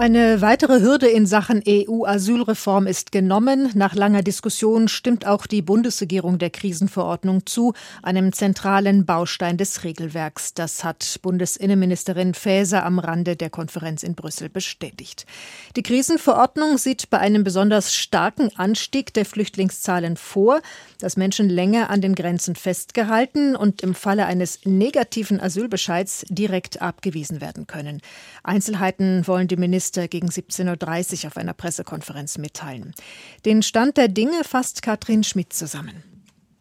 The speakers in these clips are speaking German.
Eine weitere Hürde in Sachen EU-Asylreform ist genommen. Nach langer Diskussion stimmt auch die Bundesregierung der Krisenverordnung zu, einem zentralen Baustein des Regelwerks. Das hat Bundesinnenministerin Faeser am Rande der Konferenz in Brüssel bestätigt. Die Krisenverordnung sieht bei einem besonders starken Anstieg der Flüchtlingszahlen vor, dass Menschen länger an den Grenzen festgehalten und im Falle eines negativen Asylbescheids direkt abgewiesen werden können. Einzelheiten wollen die Minister Minister gegen 17.30 Uhr auf einer Pressekonferenz mitteilen. Den Stand der Dinge fasst Katrin Schmidt zusammen.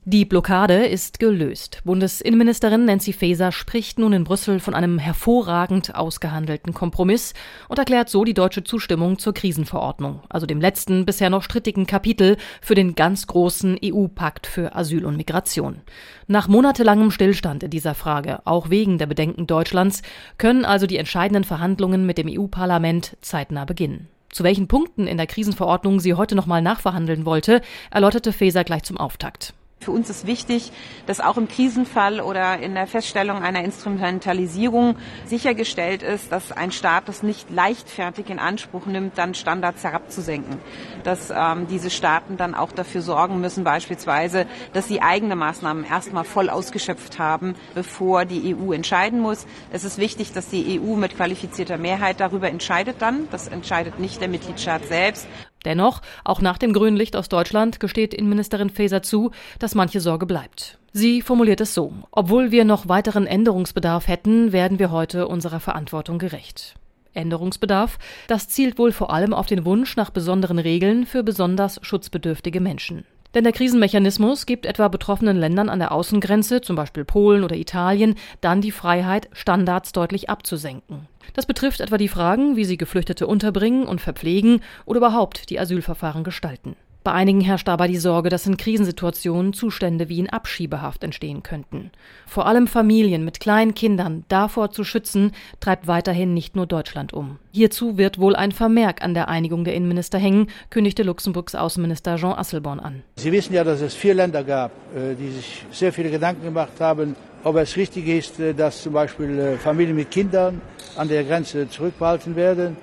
Die Blockade ist gelöst. Bundesinnenministerin Nancy Faeser spricht nun in Brüssel von einem hervorragend ausgehandelten Kompromiss und erklärt so die deutsche Zustimmung zur Krisenverordnung, also dem letzten bisher noch strittigen Kapitel für den ganz großen EU-Pakt für Asyl und Migration. Nach monatelangem Stillstand in dieser Frage, auch wegen der Bedenken Deutschlands, können also die entscheidenden Verhandlungen mit dem EU-Parlament zeitnah beginnen. Zu welchen Punkten in der Krisenverordnung sie heute nochmal nachverhandeln wollte, erläuterte Faeser gleich zum Auftakt. Für uns ist wichtig, dass auch im Krisenfall oder in der Feststellung einer Instrumentalisierung sichergestellt ist, dass ein Staat das nicht leichtfertig in Anspruch nimmt, dann Standards herabzusenken. Dass ähm, diese Staaten dann auch dafür sorgen müssen, beispielsweise, dass sie eigene Maßnahmen erstmal voll ausgeschöpft haben, bevor die EU entscheiden muss. Es ist wichtig, dass die EU mit qualifizierter Mehrheit darüber entscheidet dann. Das entscheidet nicht der Mitgliedstaat selbst. Dennoch, auch nach dem grünen Licht aus Deutschland gesteht Innenministerin Faeser zu, dass manche Sorge bleibt. Sie formuliert es so: Obwohl wir noch weiteren Änderungsbedarf hätten, werden wir heute unserer Verantwortung gerecht. Änderungsbedarf, das zielt wohl vor allem auf den Wunsch nach besonderen Regeln für besonders schutzbedürftige Menschen. Denn der Krisenmechanismus gibt etwa betroffenen Ländern an der Außengrenze, zum Beispiel Polen oder Italien, dann die Freiheit, Standards deutlich abzusenken. Das betrifft etwa die Fragen, wie sie Geflüchtete unterbringen und verpflegen oder überhaupt die Asylverfahren gestalten. Bei einigen herrscht dabei die Sorge, dass in Krisensituationen Zustände wie in Abschiebehaft entstehen könnten. Vor allem Familien mit kleinen Kindern davor zu schützen, treibt weiterhin nicht nur Deutschland um. Hierzu wird wohl ein Vermerk an der Einigung der Innenminister hängen, kündigte Luxemburgs Außenminister Jean Asselborn an. Sie wissen ja, dass es vier Länder gab, äh, die sich sehr viele Gedanken gemacht haben, ob es richtig ist, äh, dass zum Beispiel äh, Familien mit Kindern an der Grenze zurückbehalten werden.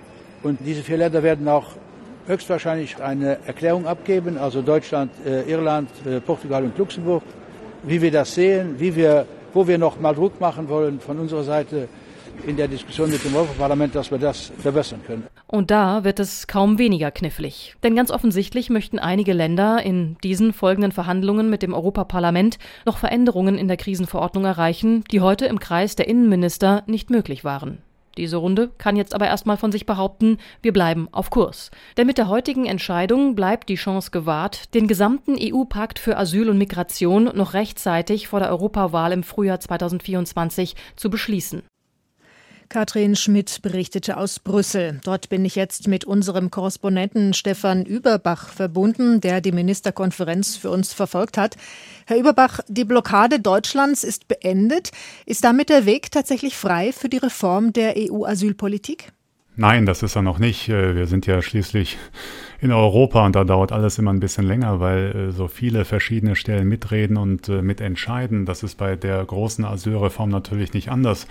Und diese vier Länder werden auch höchstwahrscheinlich eine Erklärung abgeben, also Deutschland, äh, Irland, äh, Portugal und Luxemburg, wie wir das sehen, wie wir, wo wir noch mal Druck machen wollen von unserer Seite in der Diskussion mit dem Europaparlament, dass wir das verbessern können. Und da wird es kaum weniger knifflig. Denn ganz offensichtlich möchten einige Länder in diesen folgenden Verhandlungen mit dem Europaparlament noch Veränderungen in der Krisenverordnung erreichen, die heute im Kreis der Innenminister nicht möglich waren. Diese Runde kann jetzt aber erstmal von sich behaupten, wir bleiben auf Kurs. Denn mit der heutigen Entscheidung bleibt die Chance gewahrt, den gesamten EU-Pakt für Asyl und Migration noch rechtzeitig vor der Europawahl im Frühjahr 2024 zu beschließen. Katrin Schmidt berichtete aus Brüssel. Dort bin ich jetzt mit unserem Korrespondenten Stefan Überbach verbunden, der die Ministerkonferenz für uns verfolgt hat. Herr Überbach, die Blockade Deutschlands ist beendet. Ist damit der Weg tatsächlich frei für die Reform der EU-Asylpolitik? Nein, das ist er noch nicht. Äh, wir sind ja schließlich in Europa und da dauert alles immer ein bisschen länger, weil äh, so viele verschiedene Stellen mitreden und äh, mitentscheiden. Das ist bei der großen Asylreform natürlich nicht anders.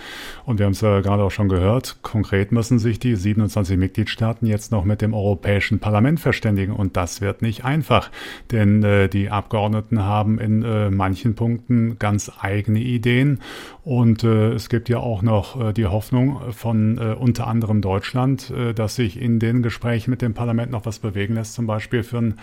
Und wir haben es ja gerade auch schon gehört, konkret müssen sich die 27 Mitgliedstaaten jetzt noch mit dem Europäischen Parlament verständigen und das wird nicht einfach, denn äh, die Abgeordneten haben in äh, manchen Punkten ganz eigene Ideen und äh, es gibt ja auch noch äh, die Hoffnung von unter anderem Deutschland, dass sich in den Gesprächen mit dem Parlament noch was bewegt bewegen lässt, zum Beispiel für einen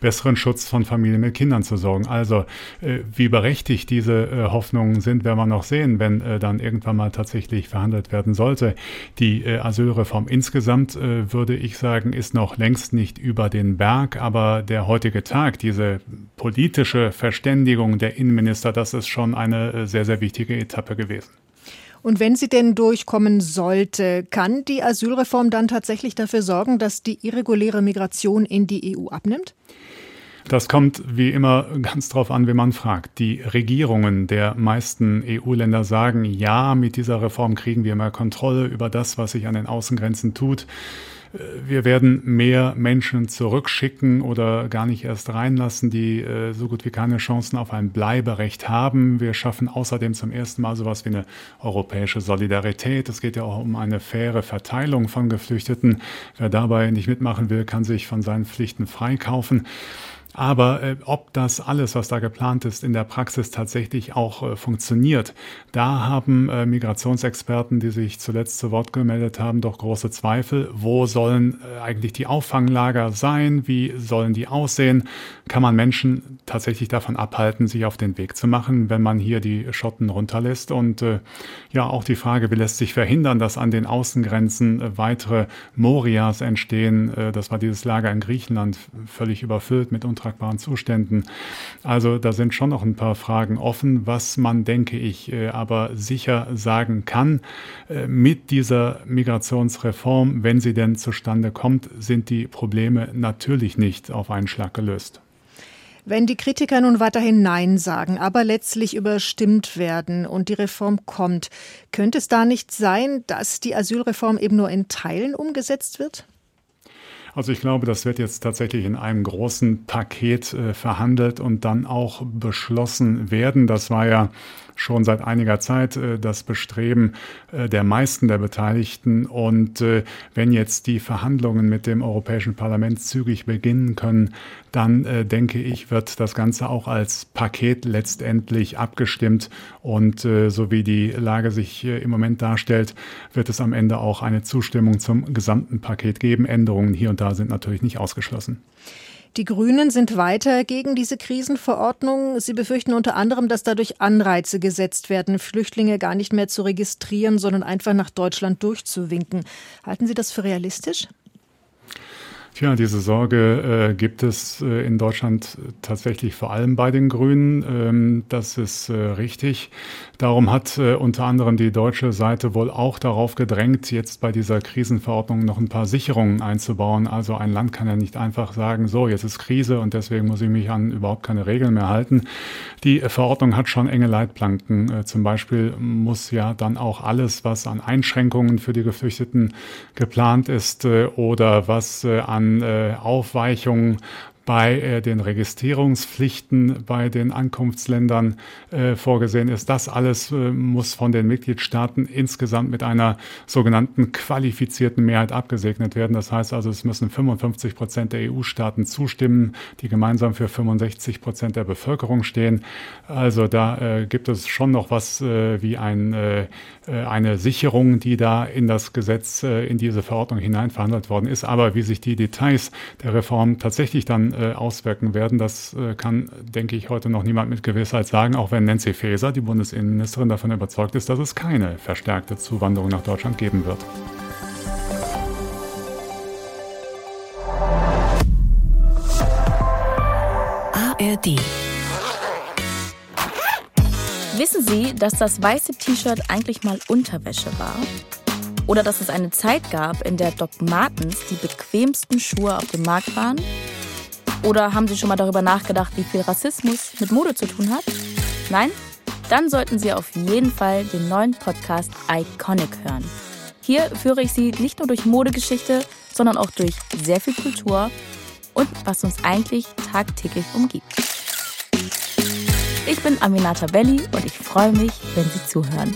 besseren Schutz von Familien mit Kindern zu sorgen. Also äh, wie berechtigt diese äh, Hoffnungen sind, werden wir noch sehen, wenn äh, dann irgendwann mal tatsächlich verhandelt werden sollte. Die äh, Asylreform insgesamt, äh, würde ich sagen, ist noch längst nicht über den Berg, aber der heutige Tag, diese politische Verständigung der Innenminister, das ist schon eine äh, sehr, sehr wichtige Etappe gewesen. Und wenn sie denn durchkommen sollte, kann die Asylreform dann tatsächlich dafür sorgen, dass die irreguläre Migration in die EU abnimmt? Das kommt wie immer ganz drauf an, wie man fragt. Die Regierungen der meisten EU-Länder sagen, ja, mit dieser Reform kriegen wir mehr Kontrolle über das, was sich an den Außengrenzen tut. Wir werden mehr Menschen zurückschicken oder gar nicht erst reinlassen, die äh, so gut wie keine Chancen auf ein Bleiberecht haben. Wir schaffen außerdem zum ersten Mal sowas wie eine europäische Solidarität. Es geht ja auch um eine faire Verteilung von Geflüchteten. Wer dabei nicht mitmachen will, kann sich von seinen Pflichten freikaufen. Aber äh, ob das alles, was da geplant ist, in der Praxis tatsächlich auch äh, funktioniert, da haben äh, Migrationsexperten, die sich zuletzt zu Wort gemeldet haben, doch große Zweifel. Wo sollen äh, eigentlich die Auffanglager sein? Wie sollen die aussehen? Kann man Menschen tatsächlich davon abhalten, sich auf den Weg zu machen, wenn man hier die Schotten runterlässt? Und äh, ja, auch die Frage, wie lässt sich verhindern, dass an den Außengrenzen äh, weitere Morias entstehen? Äh, das war dieses Lager in Griechenland völlig überfüllt mit untragbaren Zuständen. Also da sind schon noch ein paar Fragen offen, was man, denke ich, äh, aber sicher sagen kann. Äh, mit dieser Migrationsreform, wenn sie denn zustande kommt, sind die Probleme natürlich nicht auf einen Schlag gelöst. Wenn die Kritiker nun weiterhin Nein sagen, aber letztlich überstimmt werden und die Reform kommt, könnte es da nicht sein, dass die Asylreform eben nur in Teilen umgesetzt wird? Also ich glaube, das wird jetzt tatsächlich in einem großen Paket äh, verhandelt und dann auch beschlossen werden. Das war ja schon seit einiger Zeit äh, das Bestreben äh, der meisten der Beteiligten. Und äh, wenn jetzt die Verhandlungen mit dem Europäischen Parlament zügig beginnen können, dann äh, denke ich, wird das Ganze auch als Paket letztendlich abgestimmt. Und äh, so wie die Lage sich äh, im Moment darstellt, wird es am Ende auch eine Zustimmung zum gesamten Paket geben. Änderungen hier und da sind natürlich nicht ausgeschlossen. Die Grünen sind weiter gegen diese Krisenverordnung. Sie befürchten unter anderem, dass dadurch Anreize gesetzt werden, Flüchtlinge gar nicht mehr zu registrieren, sondern einfach nach Deutschland durchzuwinken. Halten Sie das für realistisch? Tja, diese Sorge äh, gibt es äh, in Deutschland tatsächlich vor allem bei den Grünen. Ähm, das ist äh, richtig. Darum hat äh, unter anderem die deutsche Seite wohl auch darauf gedrängt, jetzt bei dieser Krisenverordnung noch ein paar Sicherungen einzubauen. Also ein Land kann ja nicht einfach sagen, so, jetzt ist Krise und deswegen muss ich mich an überhaupt keine Regeln mehr halten. Die Verordnung hat schon enge Leitplanken. Äh, zum Beispiel muss ja dann auch alles, was an Einschränkungen für die Geflüchteten geplant ist äh, oder was an Aufweichungen bei äh, den Registrierungspflichten bei den Ankunftsländern äh, vorgesehen ist. Das alles äh, muss von den Mitgliedstaaten insgesamt mit einer sogenannten qualifizierten Mehrheit abgesegnet werden. Das heißt also, es müssen 55 Prozent der EU-Staaten zustimmen, die gemeinsam für 65 Prozent der Bevölkerung stehen. Also da äh, gibt es schon noch was äh, wie ein, äh, eine Sicherung, die da in das Gesetz, in diese Verordnung hinein verhandelt worden ist. Aber wie sich die Details der Reform tatsächlich dann äh, auswirken werden. Das äh, kann, denke ich, heute noch niemand mit Gewissheit sagen, auch wenn Nancy Faeser, die Bundesinnenministerin, davon überzeugt ist, dass es keine verstärkte Zuwanderung nach Deutschland geben wird. ARD Wissen Sie, dass das weiße T-Shirt eigentlich mal Unterwäsche war? Oder dass es eine Zeit gab, in der Doc Martens die bequemsten Schuhe auf dem Markt waren? Oder haben Sie schon mal darüber nachgedacht, wie viel Rassismus mit Mode zu tun hat? Nein? Dann sollten Sie auf jeden Fall den neuen Podcast Iconic hören. Hier führe ich Sie nicht nur durch Modegeschichte, sondern auch durch sehr viel Kultur und was uns eigentlich tagtäglich umgibt. Ich bin Aminata Belli und ich freue mich, wenn Sie zuhören.